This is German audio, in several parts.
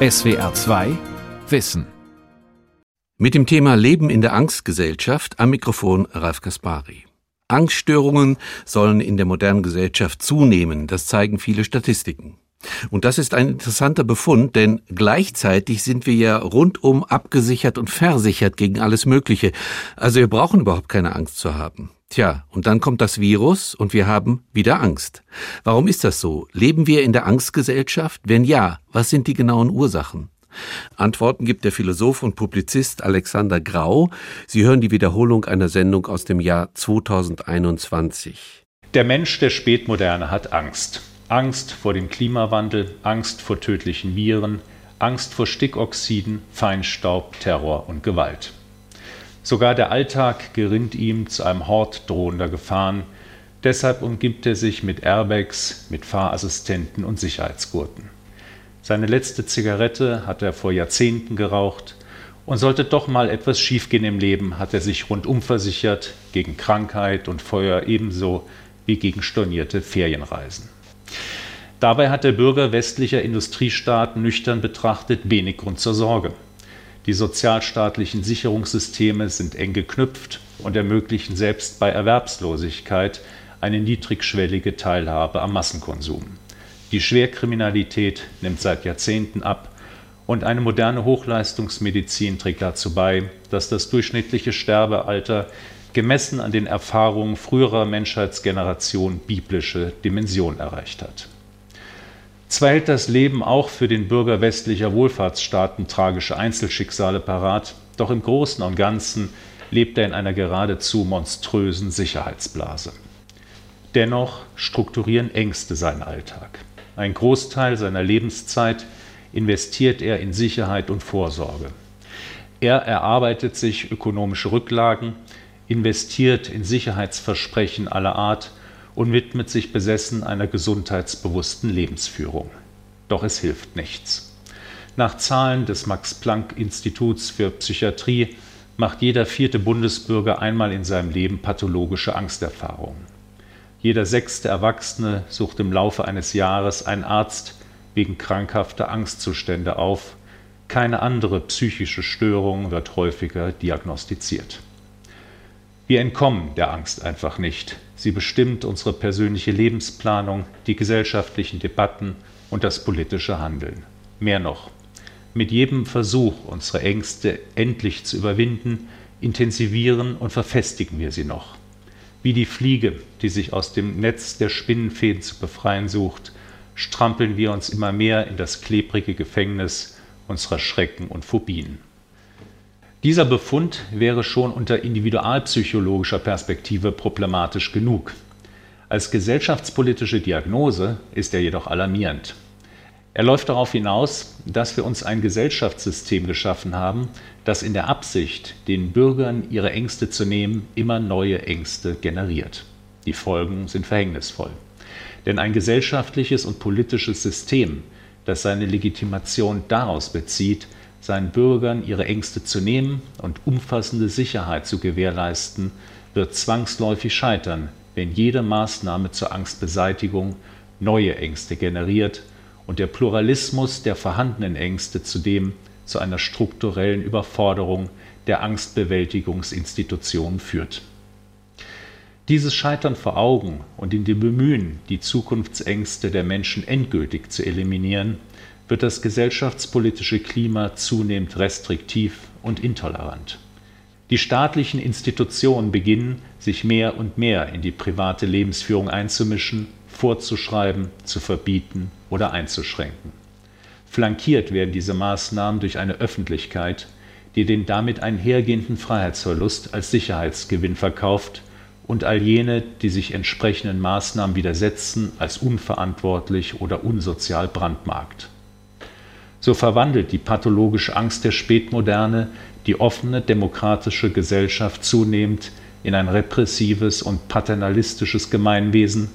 SWR 2 Wissen. Mit dem Thema Leben in der Angstgesellschaft am Mikrofon Ralf Kaspari. Angststörungen sollen in der modernen Gesellschaft zunehmen, das zeigen viele Statistiken. Und das ist ein interessanter Befund, denn gleichzeitig sind wir ja rundum abgesichert und versichert gegen alles Mögliche. Also wir brauchen überhaupt keine Angst zu haben. Tja, und dann kommt das Virus und wir haben wieder Angst. Warum ist das so? Leben wir in der Angstgesellschaft? Wenn ja, was sind die genauen Ursachen? Antworten gibt der Philosoph und Publizist Alexander Grau. Sie hören die Wiederholung einer Sendung aus dem Jahr 2021. Der Mensch der Spätmoderne hat Angst. Angst vor dem Klimawandel, Angst vor tödlichen Viren, Angst vor Stickoxiden, Feinstaub, Terror und Gewalt. Sogar der Alltag gerinnt ihm zu einem Hort drohender Gefahren. Deshalb umgibt er sich mit Airbags, mit Fahrassistenten und Sicherheitsgurten. Seine letzte Zigarette hat er vor Jahrzehnten geraucht und sollte doch mal etwas schiefgehen im Leben, hat er sich rundum versichert gegen Krankheit und Feuer ebenso wie gegen stornierte Ferienreisen. Dabei hat der Bürger westlicher Industriestaaten nüchtern betrachtet wenig Grund zur Sorge. Die sozialstaatlichen Sicherungssysteme sind eng geknüpft und ermöglichen selbst bei Erwerbslosigkeit eine niedrigschwellige Teilhabe am Massenkonsum. Die Schwerkriminalität nimmt seit Jahrzehnten ab und eine moderne Hochleistungsmedizin trägt dazu bei, dass das durchschnittliche Sterbealter gemessen an den Erfahrungen früherer Menschheitsgenerationen biblische Dimension erreicht hat. Zwar hält das Leben auch für den Bürger westlicher Wohlfahrtsstaaten tragische Einzelschicksale parat, doch im Großen und Ganzen lebt er in einer geradezu monströsen Sicherheitsblase. Dennoch strukturieren Ängste seinen Alltag. Ein Großteil seiner Lebenszeit investiert er in Sicherheit und Vorsorge. Er erarbeitet sich ökonomische Rücklagen, investiert in Sicherheitsversprechen aller Art und widmet sich besessen einer gesundheitsbewussten Lebensführung. Doch es hilft nichts. Nach Zahlen des Max Planck Instituts für Psychiatrie macht jeder vierte Bundesbürger einmal in seinem Leben pathologische Angsterfahrungen. Jeder sechste Erwachsene sucht im Laufe eines Jahres einen Arzt wegen krankhafter Angstzustände auf. Keine andere psychische Störung wird häufiger diagnostiziert. Wir entkommen der Angst einfach nicht. Sie bestimmt unsere persönliche Lebensplanung, die gesellschaftlichen Debatten und das politische Handeln. Mehr noch, mit jedem Versuch, unsere Ängste endlich zu überwinden, intensivieren und verfestigen wir sie noch. Wie die Fliege, die sich aus dem Netz der Spinnenfäden zu befreien sucht, strampeln wir uns immer mehr in das klebrige Gefängnis unserer Schrecken und Phobien. Dieser Befund wäre schon unter individualpsychologischer Perspektive problematisch genug. Als gesellschaftspolitische Diagnose ist er jedoch alarmierend. Er läuft darauf hinaus, dass wir uns ein Gesellschaftssystem geschaffen haben, das in der Absicht, den Bürgern ihre Ängste zu nehmen, immer neue Ängste generiert. Die Folgen sind verhängnisvoll. Denn ein gesellschaftliches und politisches System, das seine Legitimation daraus bezieht, seinen Bürgern ihre Ängste zu nehmen und umfassende Sicherheit zu gewährleisten, wird zwangsläufig scheitern, wenn jede Maßnahme zur Angstbeseitigung neue Ängste generiert und der Pluralismus der vorhandenen Ängste zudem zu einer strukturellen Überforderung der Angstbewältigungsinstitutionen führt. Dieses Scheitern vor Augen und in dem Bemühen, die Zukunftsängste der Menschen endgültig zu eliminieren, wird das gesellschaftspolitische Klima zunehmend restriktiv und intolerant. Die staatlichen Institutionen beginnen, sich mehr und mehr in die private Lebensführung einzumischen, vorzuschreiben, zu verbieten oder einzuschränken. Flankiert werden diese Maßnahmen durch eine Öffentlichkeit, die den damit einhergehenden Freiheitsverlust als Sicherheitsgewinn verkauft und all jene, die sich entsprechenden Maßnahmen widersetzen, als unverantwortlich oder unsozial brandmarkt. So verwandelt die pathologische Angst der Spätmoderne die offene demokratische Gesellschaft zunehmend in ein repressives und paternalistisches Gemeinwesen,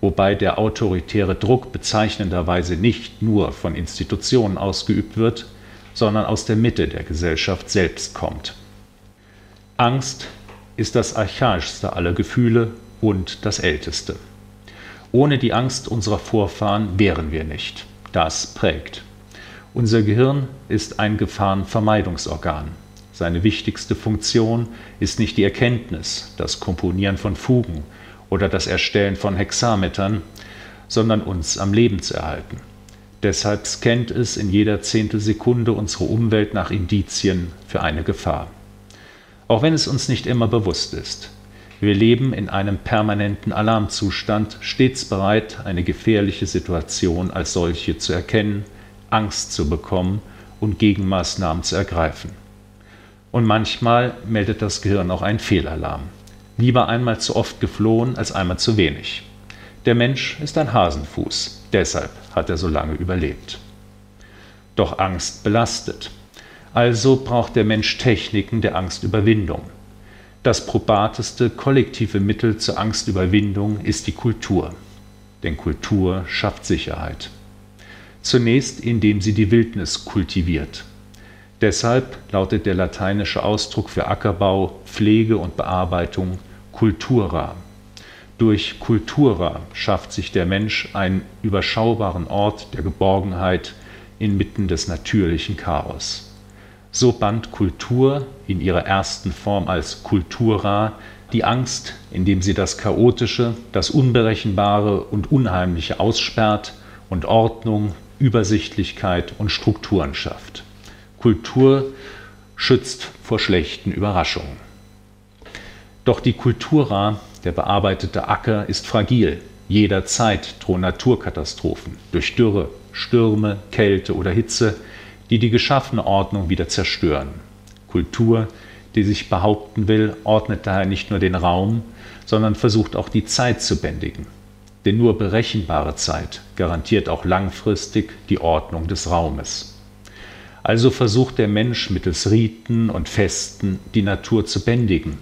wobei der autoritäre Druck bezeichnenderweise nicht nur von Institutionen ausgeübt wird, sondern aus der Mitte der Gesellschaft selbst kommt. Angst ist das archaischste aller Gefühle und das älteste. Ohne die Angst unserer Vorfahren wären wir nicht. Das prägt. Unser Gehirn ist ein Gefahrenvermeidungsorgan. Seine wichtigste Funktion ist nicht die Erkenntnis, das Komponieren von Fugen oder das Erstellen von Hexametern, sondern uns am Leben zu erhalten. Deshalb scannt es in jeder Zehntelsekunde unsere Umwelt nach Indizien für eine Gefahr. Auch wenn es uns nicht immer bewusst ist. Wir leben in einem permanenten Alarmzustand, stets bereit, eine gefährliche Situation als solche zu erkennen, Angst zu bekommen und Gegenmaßnahmen zu ergreifen. Und manchmal meldet das Gehirn auch einen Fehlalarm. Lieber einmal zu oft geflohen als einmal zu wenig. Der Mensch ist ein Hasenfuß, deshalb hat er so lange überlebt. Doch Angst belastet. Also braucht der Mensch Techniken der Angstüberwindung. Das probateste kollektive Mittel zur Angstüberwindung ist die Kultur. Denn Kultur schafft Sicherheit. Zunächst, indem sie die Wildnis kultiviert. Deshalb lautet der lateinische Ausdruck für Ackerbau, Pflege und Bearbeitung Cultura. Durch Kultura schafft sich der Mensch einen überschaubaren Ort der Geborgenheit inmitten des natürlichen Chaos. So band Kultur in ihrer ersten Form als Kultura die Angst, indem sie das Chaotische, das Unberechenbare und Unheimliche aussperrt und Ordnung, Übersichtlichkeit und Strukturen schafft. Kultur schützt vor schlechten Überraschungen. Doch die Kultura der bearbeitete Acker ist fragil. Jederzeit drohen Naturkatastrophen durch Dürre, Stürme, Kälte oder Hitze, die die geschaffene Ordnung wieder zerstören. Kultur, die sich behaupten will, ordnet daher nicht nur den Raum, sondern versucht auch die Zeit zu bändigen. Denn nur berechenbare Zeit garantiert auch langfristig die Ordnung des Raumes. Also versucht der Mensch mittels Riten und Festen die Natur zu bändigen,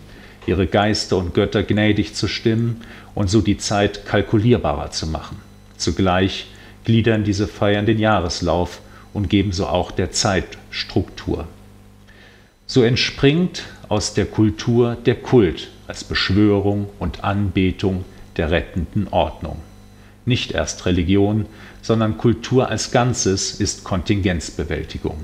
ihre Geister und Götter gnädig zu stimmen und so die Zeit kalkulierbarer zu machen. Zugleich gliedern diese Feiern den Jahreslauf und geben so auch der Zeit Struktur. So entspringt aus der Kultur der Kult als Beschwörung und Anbetung der rettenden Ordnung. Nicht erst Religion, sondern Kultur als Ganzes ist Kontingenzbewältigung.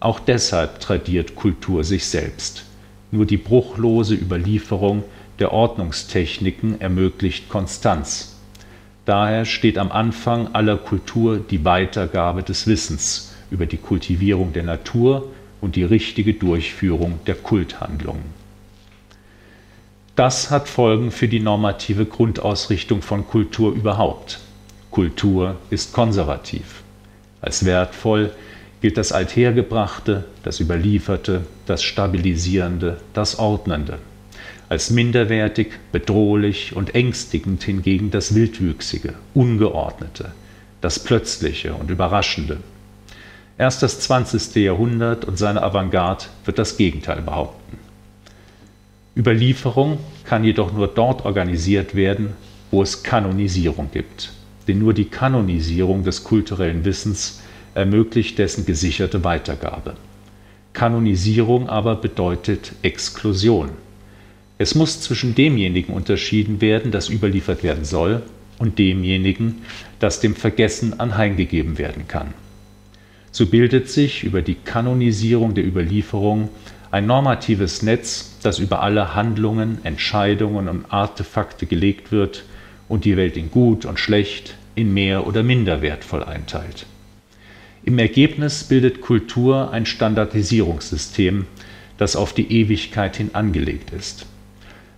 Auch deshalb tradiert Kultur sich selbst. Nur die bruchlose Überlieferung der Ordnungstechniken ermöglicht Konstanz. Daher steht am Anfang aller Kultur die Weitergabe des Wissens über die Kultivierung der Natur und die richtige Durchführung der Kulthandlungen. Das hat Folgen für die normative Grundausrichtung von Kultur überhaupt. Kultur ist konservativ. Als wertvoll gilt das Althergebrachte, das Überlieferte, das Stabilisierende, das Ordnende. Als minderwertig, bedrohlich und ängstigend hingegen das Wildwüchsige, Ungeordnete, das Plötzliche und Überraschende. Erst das 20. Jahrhundert und seine Avantgarde wird das Gegenteil behaupten. Überlieferung kann jedoch nur dort organisiert werden, wo es Kanonisierung gibt. Denn nur die Kanonisierung des kulturellen Wissens ermöglicht dessen gesicherte Weitergabe. Kanonisierung aber bedeutet Exklusion. Es muss zwischen demjenigen unterschieden werden, das überliefert werden soll, und demjenigen, das dem Vergessen anheimgegeben werden kann. So bildet sich über die Kanonisierung der Überlieferung ein normatives Netz, das über alle Handlungen, Entscheidungen und Artefakte gelegt wird und die Welt in gut und schlecht, in mehr oder minder wertvoll einteilt. Im Ergebnis bildet Kultur ein Standardisierungssystem, das auf die Ewigkeit hin angelegt ist.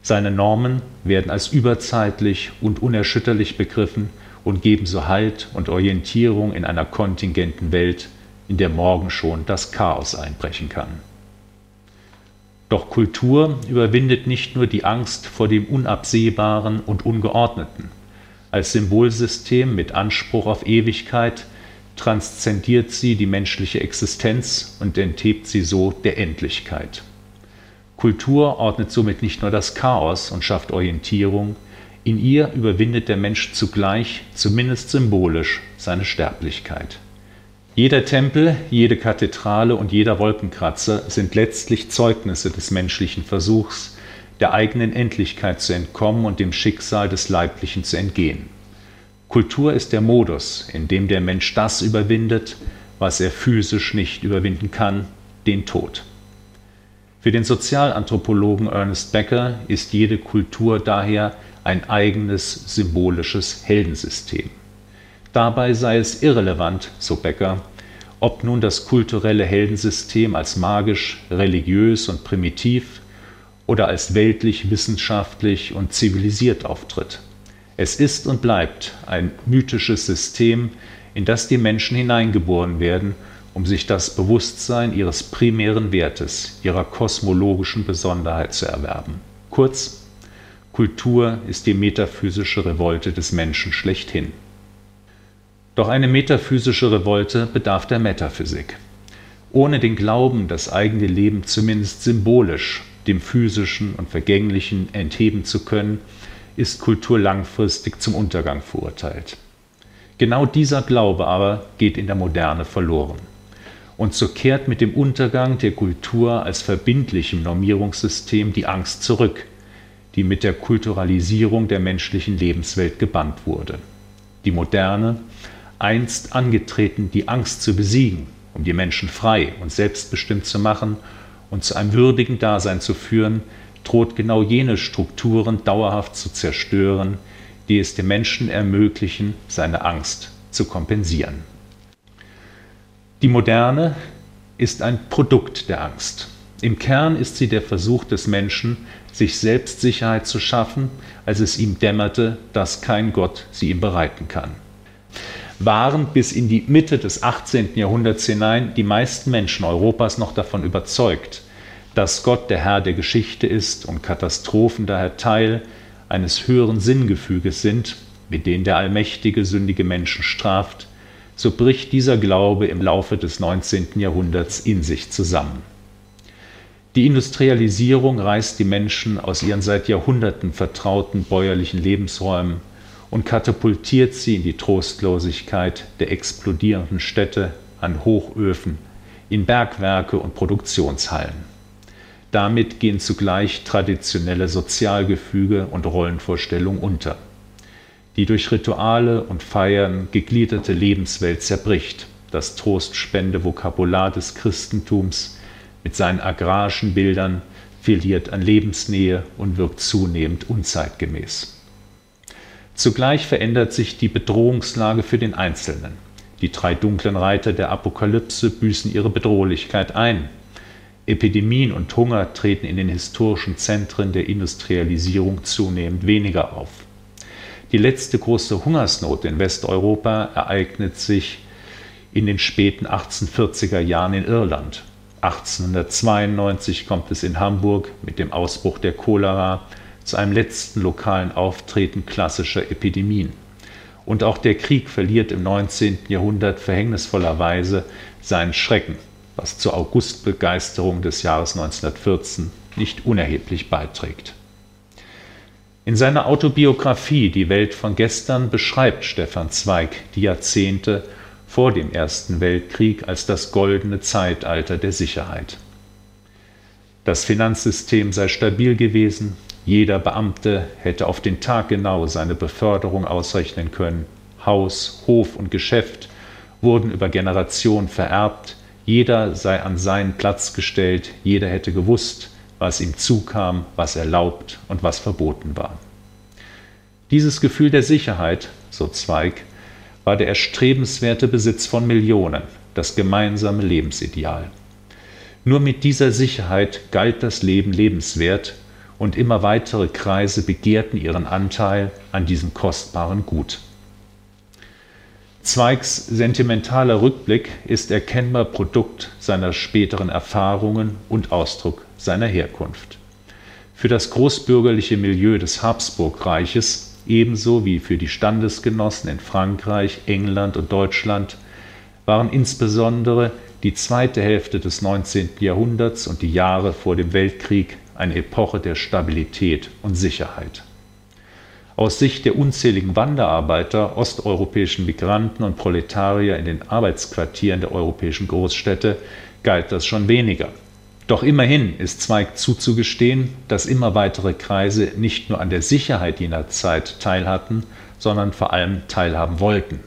Seine Normen werden als überzeitlich und unerschütterlich begriffen und geben so Halt und Orientierung in einer kontingenten Welt, in der morgen schon das Chaos einbrechen kann. Doch Kultur überwindet nicht nur die Angst vor dem Unabsehbaren und Ungeordneten. Als Symbolsystem mit Anspruch auf Ewigkeit transzendiert sie die menschliche Existenz und enthebt sie so der Endlichkeit. Kultur ordnet somit nicht nur das Chaos und schafft Orientierung, in ihr überwindet der Mensch zugleich, zumindest symbolisch, seine Sterblichkeit. Jeder Tempel, jede Kathedrale und jeder Wolkenkratzer sind letztlich Zeugnisse des menschlichen Versuchs, der eigenen Endlichkeit zu entkommen und dem Schicksal des Leiblichen zu entgehen. Kultur ist der Modus, in dem der Mensch das überwindet, was er physisch nicht überwinden kann, den Tod. Für den Sozialanthropologen Ernest Becker ist jede Kultur daher ein eigenes symbolisches Heldensystem. Dabei sei es irrelevant, so Becker, ob nun das kulturelle Heldensystem als magisch, religiös und primitiv oder als weltlich, wissenschaftlich und zivilisiert auftritt. Es ist und bleibt ein mythisches System, in das die Menschen hineingeboren werden um sich das Bewusstsein ihres primären Wertes, ihrer kosmologischen Besonderheit zu erwerben. Kurz, Kultur ist die metaphysische Revolte des Menschen schlechthin. Doch eine metaphysische Revolte bedarf der Metaphysik. Ohne den Glauben, das eigene Leben zumindest symbolisch dem physischen und vergänglichen entheben zu können, ist Kultur langfristig zum Untergang verurteilt. Genau dieser Glaube aber geht in der Moderne verloren und so kehrt mit dem Untergang der Kultur als verbindlichem Normierungssystem die Angst zurück, die mit der Kulturalisierung der menschlichen Lebenswelt gebannt wurde. Die Moderne, einst angetreten, die Angst zu besiegen, um die Menschen frei und selbstbestimmt zu machen und zu einem würdigen Dasein zu führen, droht genau jene Strukturen dauerhaft zu zerstören, die es dem Menschen ermöglichen, seine Angst zu kompensieren. Die Moderne ist ein Produkt der Angst. Im Kern ist sie der Versuch des Menschen, sich selbst Sicherheit zu schaffen, als es ihm dämmerte, dass kein Gott sie ihm bereiten kann. Waren bis in die Mitte des 18. Jahrhunderts hinein die meisten Menschen Europas noch davon überzeugt, dass Gott der Herr der Geschichte ist und Katastrophen daher Teil eines höheren Sinngefüges sind, mit denen der allmächtige sündige Menschen straft, so bricht dieser Glaube im Laufe des 19. Jahrhunderts in sich zusammen. Die Industrialisierung reißt die Menschen aus ihren seit Jahrhunderten vertrauten bäuerlichen Lebensräumen und katapultiert sie in die Trostlosigkeit der explodierenden Städte, an Hochöfen, in Bergwerke und Produktionshallen. Damit gehen zugleich traditionelle Sozialgefüge und Rollenvorstellungen unter die durch Rituale und Feiern gegliederte Lebenswelt zerbricht, das trostspende Vokabular des Christentums mit seinen agrarischen Bildern verliert an Lebensnähe und wirkt zunehmend unzeitgemäß. Zugleich verändert sich die Bedrohungslage für den Einzelnen. Die drei dunklen Reiter der Apokalypse büßen ihre Bedrohlichkeit ein. Epidemien und Hunger treten in den historischen Zentren der Industrialisierung zunehmend weniger auf. Die letzte große Hungersnot in Westeuropa ereignet sich in den späten 1840er Jahren in Irland. 1892 kommt es in Hamburg mit dem Ausbruch der Cholera zu einem letzten lokalen Auftreten klassischer Epidemien. Und auch der Krieg verliert im 19. Jahrhundert verhängnisvollerweise seinen Schrecken, was zur Augustbegeisterung des Jahres 1914 nicht unerheblich beiträgt. In seiner Autobiografie Die Welt von gestern beschreibt Stefan Zweig die Jahrzehnte vor dem Ersten Weltkrieg als das goldene Zeitalter der Sicherheit. Das Finanzsystem sei stabil gewesen, jeder Beamte hätte auf den Tag genau seine Beförderung ausrechnen können, Haus, Hof und Geschäft wurden über Generationen vererbt, jeder sei an seinen Platz gestellt, jeder hätte gewusst, was ihm zukam, was erlaubt und was verboten war. Dieses Gefühl der Sicherheit, so Zweig, war der erstrebenswerte Besitz von Millionen, das gemeinsame Lebensideal. Nur mit dieser Sicherheit galt das Leben lebenswert und immer weitere Kreise begehrten ihren Anteil an diesem kostbaren Gut. Zweigs sentimentaler Rückblick ist erkennbar Produkt seiner späteren Erfahrungen und Ausdruck seiner Herkunft. Für das großbürgerliche Milieu des Habsburgreiches, ebenso wie für die Standesgenossen in Frankreich, England und Deutschland, waren insbesondere die zweite Hälfte des 19. Jahrhunderts und die Jahre vor dem Weltkrieg eine Epoche der Stabilität und Sicherheit. Aus Sicht der unzähligen Wanderarbeiter, osteuropäischen Migranten und Proletarier in den Arbeitsquartieren der europäischen Großstädte galt das schon weniger. Doch immerhin ist Zweig zuzugestehen, dass immer weitere Kreise nicht nur an der Sicherheit jener Zeit teilhatten, sondern vor allem teilhaben wollten.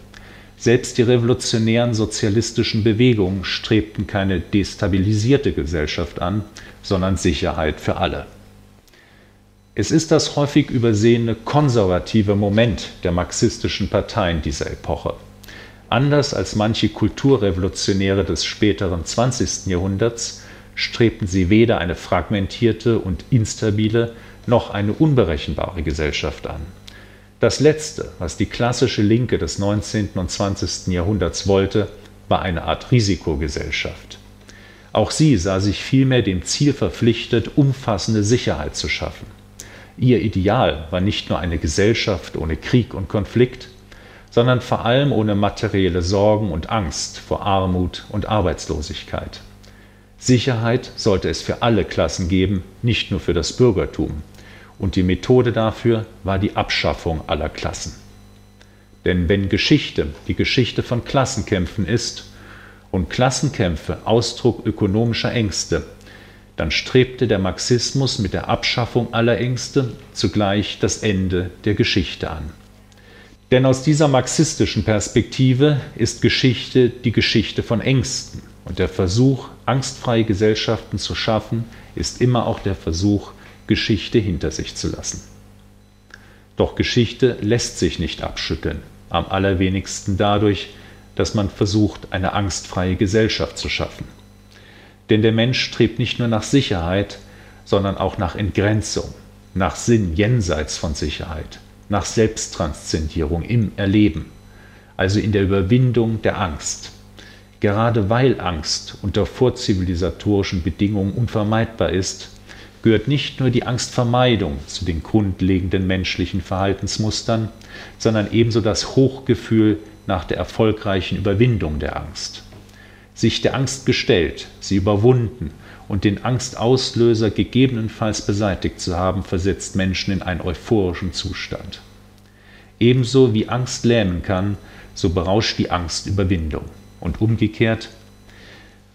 Selbst die revolutionären sozialistischen Bewegungen strebten keine destabilisierte Gesellschaft an, sondern Sicherheit für alle. Es ist das häufig übersehene konservative Moment der marxistischen Parteien dieser Epoche. Anders als manche Kulturrevolutionäre des späteren 20. Jahrhunderts strebten sie weder eine fragmentierte und instabile noch eine unberechenbare Gesellschaft an. Das Letzte, was die klassische Linke des 19. und 20. Jahrhunderts wollte, war eine Art Risikogesellschaft. Auch sie sah sich vielmehr dem Ziel verpflichtet, umfassende Sicherheit zu schaffen. Ihr Ideal war nicht nur eine Gesellschaft ohne Krieg und Konflikt, sondern vor allem ohne materielle Sorgen und Angst vor Armut und Arbeitslosigkeit. Sicherheit sollte es für alle Klassen geben, nicht nur für das Bürgertum und die Methode dafür war die Abschaffung aller Klassen. Denn wenn Geschichte die Geschichte von Klassenkämpfen ist und Klassenkämpfe Ausdruck ökonomischer Ängste, dann strebte der Marxismus mit der Abschaffung aller Ängste zugleich das Ende der Geschichte an. Denn aus dieser marxistischen Perspektive ist Geschichte die Geschichte von Ängsten und der Versuch, angstfreie Gesellschaften zu schaffen, ist immer auch der Versuch, Geschichte hinter sich zu lassen. Doch Geschichte lässt sich nicht abschütteln, am allerwenigsten dadurch, dass man versucht, eine angstfreie Gesellschaft zu schaffen. Denn der Mensch strebt nicht nur nach Sicherheit, sondern auch nach Entgrenzung, nach Sinn jenseits von Sicherheit, nach Selbsttranszendierung im Erleben, also in der Überwindung der Angst. Gerade weil Angst unter vorzivilisatorischen Bedingungen unvermeidbar ist, gehört nicht nur die Angstvermeidung zu den grundlegenden menschlichen Verhaltensmustern, sondern ebenso das Hochgefühl nach der erfolgreichen Überwindung der Angst. Sich der Angst gestellt, sie überwunden und den Angstauslöser gegebenenfalls beseitigt zu haben, versetzt Menschen in einen euphorischen Zustand. Ebenso wie Angst lähmen kann, so berauscht die Angst Überwindung. Und umgekehrt,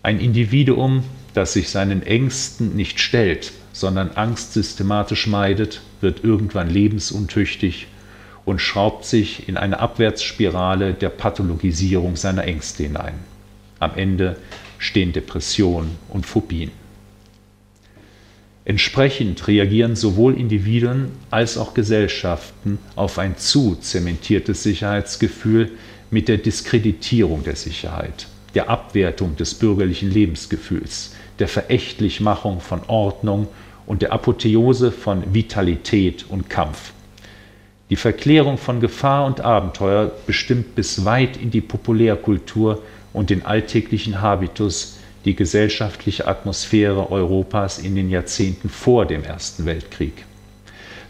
ein Individuum, das sich seinen Ängsten nicht stellt, sondern Angst systematisch meidet, wird irgendwann lebensuntüchtig und schraubt sich in eine Abwärtsspirale der Pathologisierung seiner Ängste hinein. Am Ende stehen Depressionen und Phobien. Entsprechend reagieren sowohl Individuen als auch Gesellschaften auf ein zu zementiertes Sicherheitsgefühl mit der Diskreditierung der Sicherheit, der Abwertung des bürgerlichen Lebensgefühls, der Verächtlichmachung von Ordnung und der Apotheose von Vitalität und Kampf. Die Verklärung von Gefahr und Abenteuer bestimmt bis weit in die Populärkultur und den alltäglichen Habitus die gesellschaftliche Atmosphäre Europas in den Jahrzehnten vor dem Ersten Weltkrieg.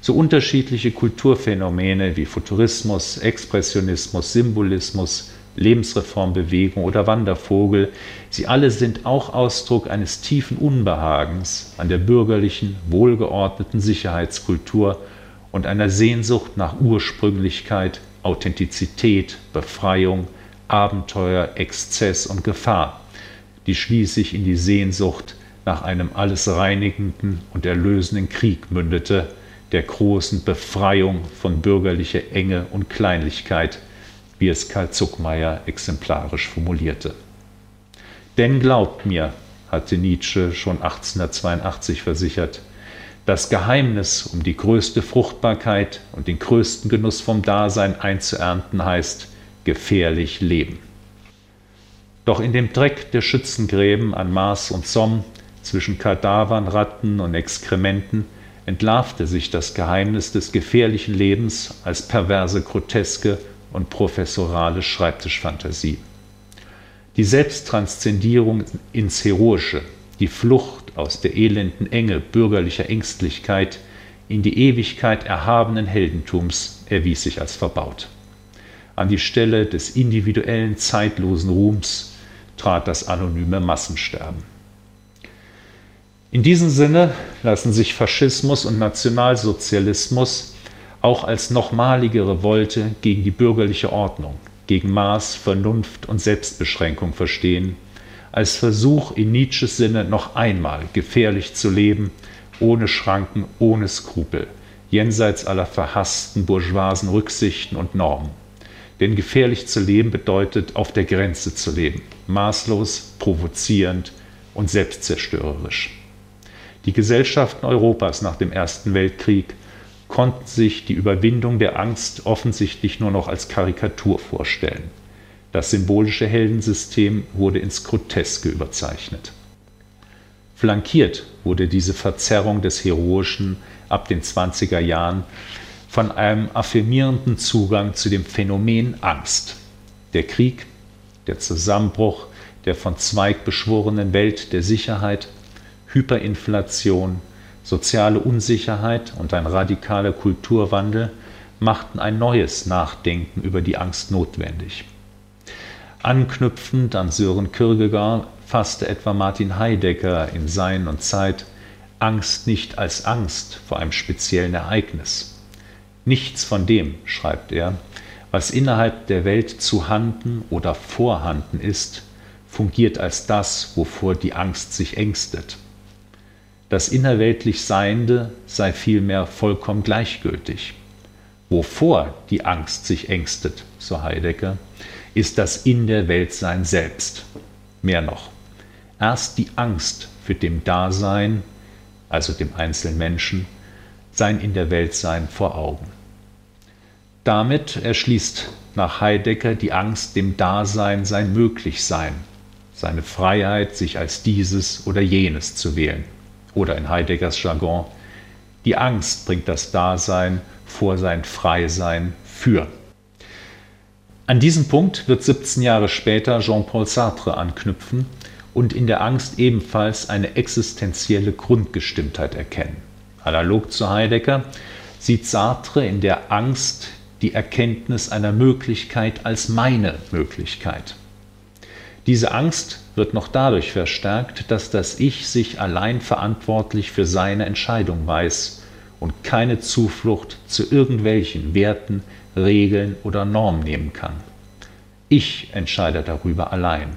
So unterschiedliche Kulturphänomene wie Futurismus, Expressionismus, Symbolismus, Lebensreformbewegung oder Wandervogel, sie alle sind auch Ausdruck eines tiefen Unbehagens an der bürgerlichen, wohlgeordneten Sicherheitskultur und einer Sehnsucht nach Ursprünglichkeit, Authentizität, Befreiung, Abenteuer, Exzess und Gefahr, die schließlich in die Sehnsucht nach einem alles reinigenden und erlösenden Krieg mündete, der großen Befreiung von bürgerlicher Enge und Kleinlichkeit, wie es Karl Zuckmeier exemplarisch formulierte. Denn glaubt mir, hatte Nietzsche schon 1882 versichert, das Geheimnis um die größte Fruchtbarkeit und den größten Genuss vom Dasein einzuernten heißt gefährlich leben. Doch in dem Dreck der Schützengräben an Mars und Somme zwischen Kadavern, Ratten und Exkrementen entlarvte sich das Geheimnis des gefährlichen Lebens als perverse Groteske und professorale Schreibtischfantasie. Die Selbsttranszendierung ins Heroische, die Flucht aus der elenden Enge bürgerlicher Ängstlichkeit in die Ewigkeit erhabenen Heldentums erwies sich als verbaut. An die Stelle des individuellen zeitlosen Ruhms trat das anonyme Massensterben. In diesem Sinne lassen sich Faschismus und Nationalsozialismus auch als nochmalige Revolte gegen die bürgerliche Ordnung, gegen Maß, Vernunft und Selbstbeschränkung verstehen, als Versuch in Nietzsches Sinne noch einmal gefährlich zu leben, ohne Schranken, ohne Skrupel, jenseits aller verhassten bourgeoisen Rücksichten und Normen Denn gefährlich zu leben bedeutet, auf der Grenze zu leben, maßlos, provozierend und selbstzerstörerisch. Die Gesellschaften Europas nach dem Ersten Weltkrieg konnten sich die Überwindung der Angst offensichtlich nur noch als Karikatur vorstellen. Das symbolische Heldensystem wurde ins Groteske überzeichnet. Flankiert wurde diese Verzerrung des Heroischen ab den 20er Jahren von einem affirmierenden Zugang zu dem Phänomen Angst. Der Krieg, der Zusammenbruch der von Zweig beschworenen Welt der Sicherheit, Hyperinflation, soziale Unsicherheit und ein radikaler Kulturwandel machten ein neues Nachdenken über die Angst notwendig. Anknüpfend an Sören Kierkegaard fasste etwa Martin Heidegger in Sein und Zeit Angst nicht als Angst vor einem speziellen Ereignis, Nichts von dem, schreibt er, was innerhalb der Welt zu handen oder vorhanden ist, fungiert als das, wovor die Angst sich ängstet. Das innerweltlich Seiende sei vielmehr vollkommen gleichgültig. Wovor die Angst sich ängstet, so Heidegger, ist das in der Weltsein selbst. Mehr noch, erst die Angst für dem Dasein, also dem einzelnen Menschen, sein in der Welt sein vor Augen. Damit erschließt nach Heidegger die Angst dem Dasein sein Möglichsein, seine Freiheit, sich als dieses oder jenes zu wählen. Oder in Heideggers Jargon, die Angst bringt das Dasein vor sein Freisein für. An diesen Punkt wird 17 Jahre später Jean-Paul Sartre anknüpfen und in der Angst ebenfalls eine existenzielle Grundgestimmtheit erkennen. Analog zu Heidegger sieht Sartre in der Angst die Erkenntnis einer Möglichkeit als meine Möglichkeit. Diese Angst wird noch dadurch verstärkt, dass das Ich sich allein verantwortlich für seine Entscheidung weiß und keine Zuflucht zu irgendwelchen Werten, Regeln oder Normen nehmen kann. Ich entscheide darüber allein.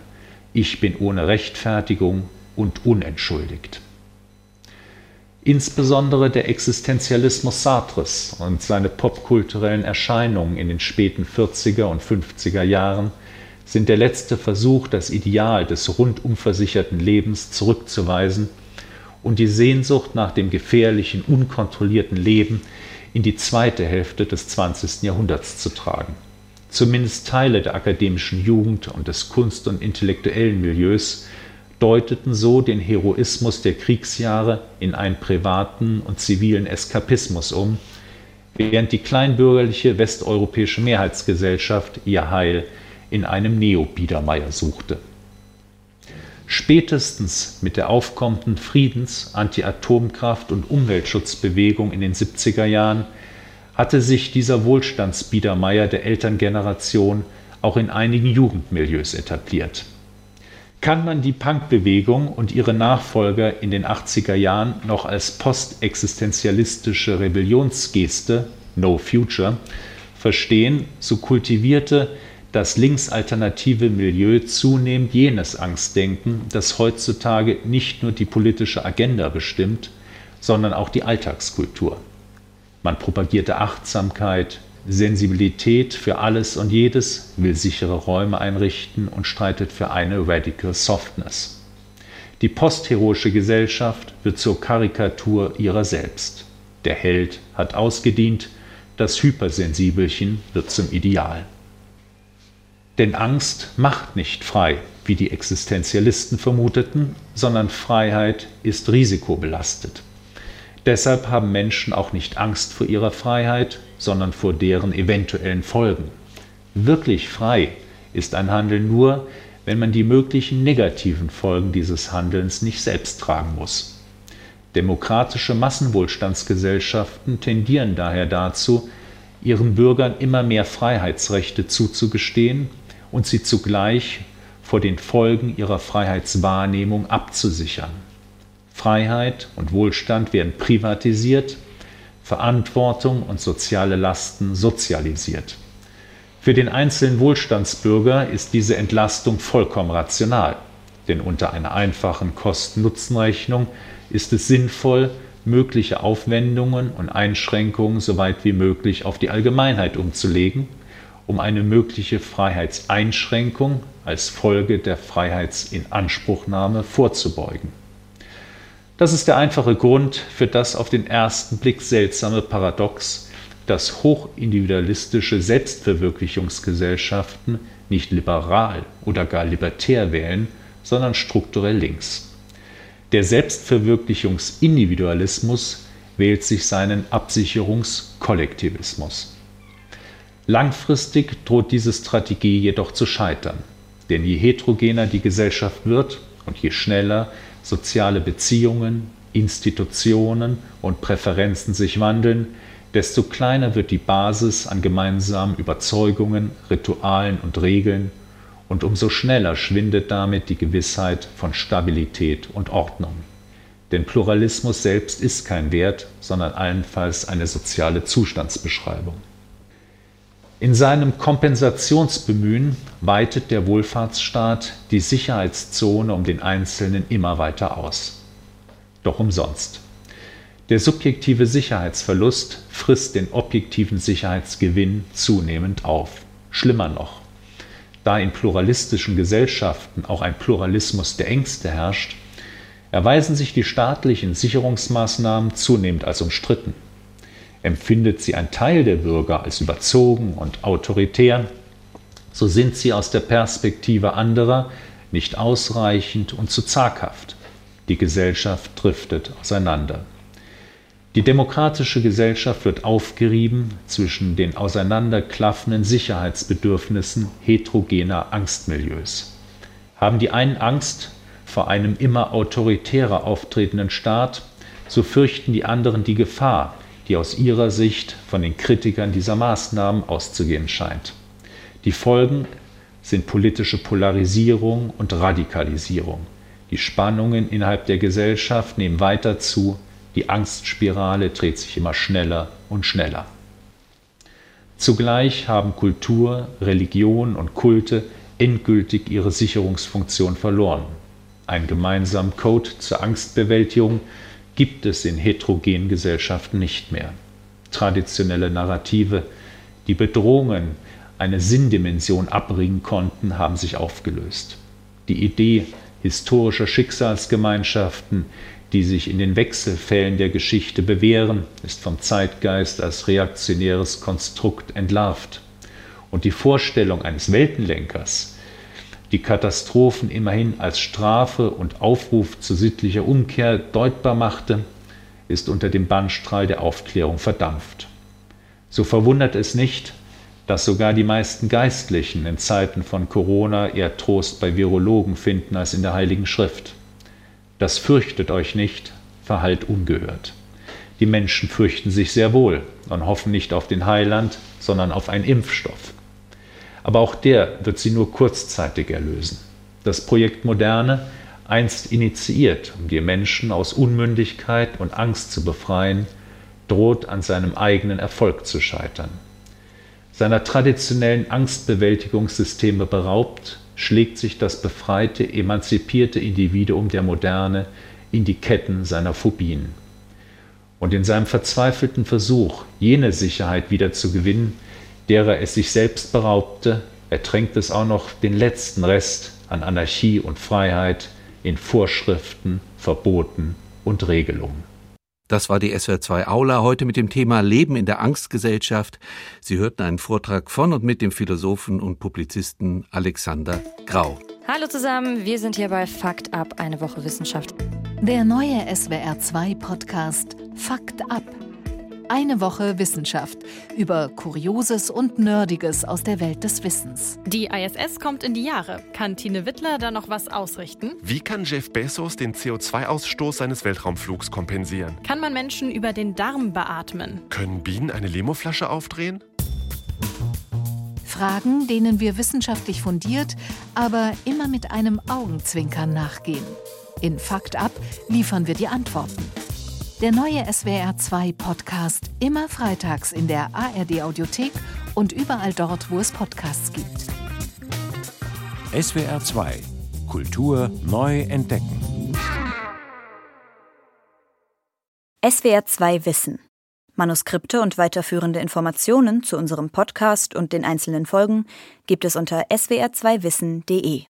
Ich bin ohne Rechtfertigung und unentschuldigt. Insbesondere der Existenzialismus Sartres und seine popkulturellen Erscheinungen in den späten 40er und 50er Jahren sind der letzte Versuch, das Ideal des rundum versicherten Lebens zurückzuweisen und die Sehnsucht nach dem gefährlichen, unkontrollierten Leben in die zweite Hälfte des 20. Jahrhunderts zu tragen. Zumindest Teile der akademischen Jugend und des Kunst- und intellektuellen Milieus deuteten so den Heroismus der Kriegsjahre in einen privaten und zivilen Eskapismus um, während die kleinbürgerliche westeuropäische Mehrheitsgesellschaft ihr Heil in einem Neo-Biedermeier suchte. Spätestens mit der aufkommenden Friedens-, Anti-Atomkraft- und Umweltschutzbewegung in den 70er Jahren hatte sich dieser Wohlstandsbiedermeier der Elterngeneration auch in einigen Jugendmilieus etabliert kann man die Punkbewegung und ihre Nachfolger in den 80er Jahren noch als postexistenzialistische Rebellionsgeste No Future verstehen, so kultivierte das linksalternative Milieu zunehmend jenes Angstdenken, das heutzutage nicht nur die politische Agenda bestimmt, sondern auch die Alltagskultur. Man propagierte Achtsamkeit, Sensibilität für alles und jedes, will sichere Räume einrichten und streitet für eine Radical Softness. Die postheroische Gesellschaft wird zur Karikatur ihrer selbst. Der Held hat ausgedient, das Hypersensibelchen wird zum Ideal. Denn Angst macht nicht frei, wie die Existenzialisten vermuteten, sondern Freiheit ist risikobelastet. Deshalb haben Menschen auch nicht Angst vor ihrer Freiheit, sondern vor deren eventuellen Folgen. Wirklich frei ist ein Handeln nur, wenn man die möglichen negativen Folgen dieses Handelns nicht selbst tragen muss. Demokratische Massenwohlstandsgesellschaften tendieren daher dazu, ihren Bürgern immer mehr Freiheitsrechte zuzugestehen und sie zugleich vor den Folgen ihrer Freiheitswahrnehmung abzusichern. Freiheit und Wohlstand werden privatisiert, Verantwortung und soziale Lasten sozialisiert. Für den einzelnen Wohlstandsbürger ist diese Entlastung vollkommen rational, denn unter einer einfachen Kosten-Nutzen-Rechnung ist es sinnvoll, mögliche Aufwendungen und Einschränkungen so weit wie möglich auf die Allgemeinheit umzulegen um eine mögliche Freiheitseinschränkung als Folge der Freiheitsinanspruchnahme vorzubeugen. Das ist der einfache Grund für das auf den ersten Blick seltsame Paradox, dass hochindividualistische Selbstverwirklichungsgesellschaften nicht liberal oder gar libertär wählen, sondern strukturell links. Der Selbstverwirklichungsindividualismus wählt sich seinen Absicherungskollektivismus. Langfristig droht diese Strategie jedoch zu scheitern, denn je heterogener die Gesellschaft wird und je schneller soziale Beziehungen, Institutionen und Präferenzen sich wandeln, desto kleiner wird die Basis an gemeinsamen Überzeugungen, Ritualen und Regeln und umso schneller schwindet damit die Gewissheit von Stabilität und Ordnung. Denn Pluralismus selbst ist kein Wert, sondern allenfalls eine soziale Zustandsbeschreibung. In seinem Kompensationsbemühen weitet der Wohlfahrtsstaat die Sicherheitszone um den Einzelnen immer weiter aus. Doch umsonst. Der subjektive Sicherheitsverlust frisst den objektiven Sicherheitsgewinn zunehmend auf. Schlimmer noch, da in pluralistischen Gesellschaften auch ein Pluralismus der Ängste herrscht, erweisen sich die staatlichen Sicherungsmaßnahmen zunehmend als umstritten. Empfindet sie ein Teil der Bürger als überzogen und autoritär, so sind sie aus der Perspektive anderer nicht ausreichend und zu zaghaft. Die Gesellschaft driftet auseinander. Die demokratische Gesellschaft wird aufgerieben zwischen den auseinanderklaffenden Sicherheitsbedürfnissen heterogener Angstmilieus. Haben die einen Angst vor einem immer autoritärer auftretenden Staat, so fürchten die anderen die Gefahr, die aus ihrer Sicht von den Kritikern dieser Maßnahmen auszugehen scheint. Die Folgen sind politische Polarisierung und Radikalisierung. Die Spannungen innerhalb der Gesellschaft nehmen weiter zu, die Angstspirale dreht sich immer schneller und schneller. Zugleich haben Kultur, Religion und Kulte endgültig ihre Sicherungsfunktion verloren. Einen gemeinsamen Code zur Angstbewältigung gibt es in heterogenen Gesellschaften nicht mehr. Traditionelle Narrative, die Bedrohungen eine Sinndimension abbringen konnten, haben sich aufgelöst. Die Idee historischer Schicksalsgemeinschaften, die sich in den Wechselfällen der Geschichte bewähren, ist vom Zeitgeist als reaktionäres Konstrukt entlarvt. Und die Vorstellung eines Weltenlenkers, die Katastrophen immerhin als Strafe und Aufruf zu sittlicher Umkehr deutbar machte, ist unter dem Bannstrahl der Aufklärung verdampft. So verwundert es nicht, dass sogar die meisten Geistlichen in Zeiten von Corona eher Trost bei Virologen finden als in der Heiligen Schrift. Das fürchtet euch nicht, verhallt ungehört. Die Menschen fürchten sich sehr wohl und hoffen nicht auf den Heiland, sondern auf einen Impfstoff. Aber auch der wird sie nur kurzzeitig erlösen. Das Projekt Moderne, einst initiiert, um die Menschen aus Unmündigkeit und Angst zu befreien, droht an seinem eigenen Erfolg zu scheitern. Seiner traditionellen Angstbewältigungssysteme beraubt, schlägt sich das befreite, emanzipierte Individuum der Moderne in die Ketten seiner Phobien. Und in seinem verzweifelten Versuch, jene Sicherheit wieder zu gewinnen, derer es sich selbst beraubte, ertränkt es auch noch den letzten Rest an Anarchie und Freiheit in Vorschriften, Verboten und Regelungen. Das war die SWR2 Aula heute mit dem Thema Leben in der Angstgesellschaft. Sie hörten einen Vortrag von und mit dem Philosophen und Publizisten Alexander Grau. Hallo zusammen, wir sind hier bei Fakt ab, eine Woche Wissenschaft. Der neue SWR2 Podcast Fakt ab eine Woche Wissenschaft über Kurioses und Nerdiges aus der Welt des Wissens. Die ISS kommt in die Jahre. Kann Tine Wittler da noch was ausrichten? Wie kann Jeff Bezos den CO2-Ausstoß seines Weltraumflugs kompensieren? Kann man Menschen über den Darm beatmen? Können Bienen eine Limoflasche aufdrehen? Fragen, denen wir wissenschaftlich fundiert, aber immer mit einem Augenzwinkern nachgehen. In Fakt ab liefern wir die Antworten. Der neue SWR2 Podcast immer freitags in der ARD Audiothek und überall dort, wo es Podcasts gibt. SWR2 Kultur neu entdecken. SWR2 Wissen. Manuskripte und weiterführende Informationen zu unserem Podcast und den einzelnen Folgen gibt es unter swr2wissen.de.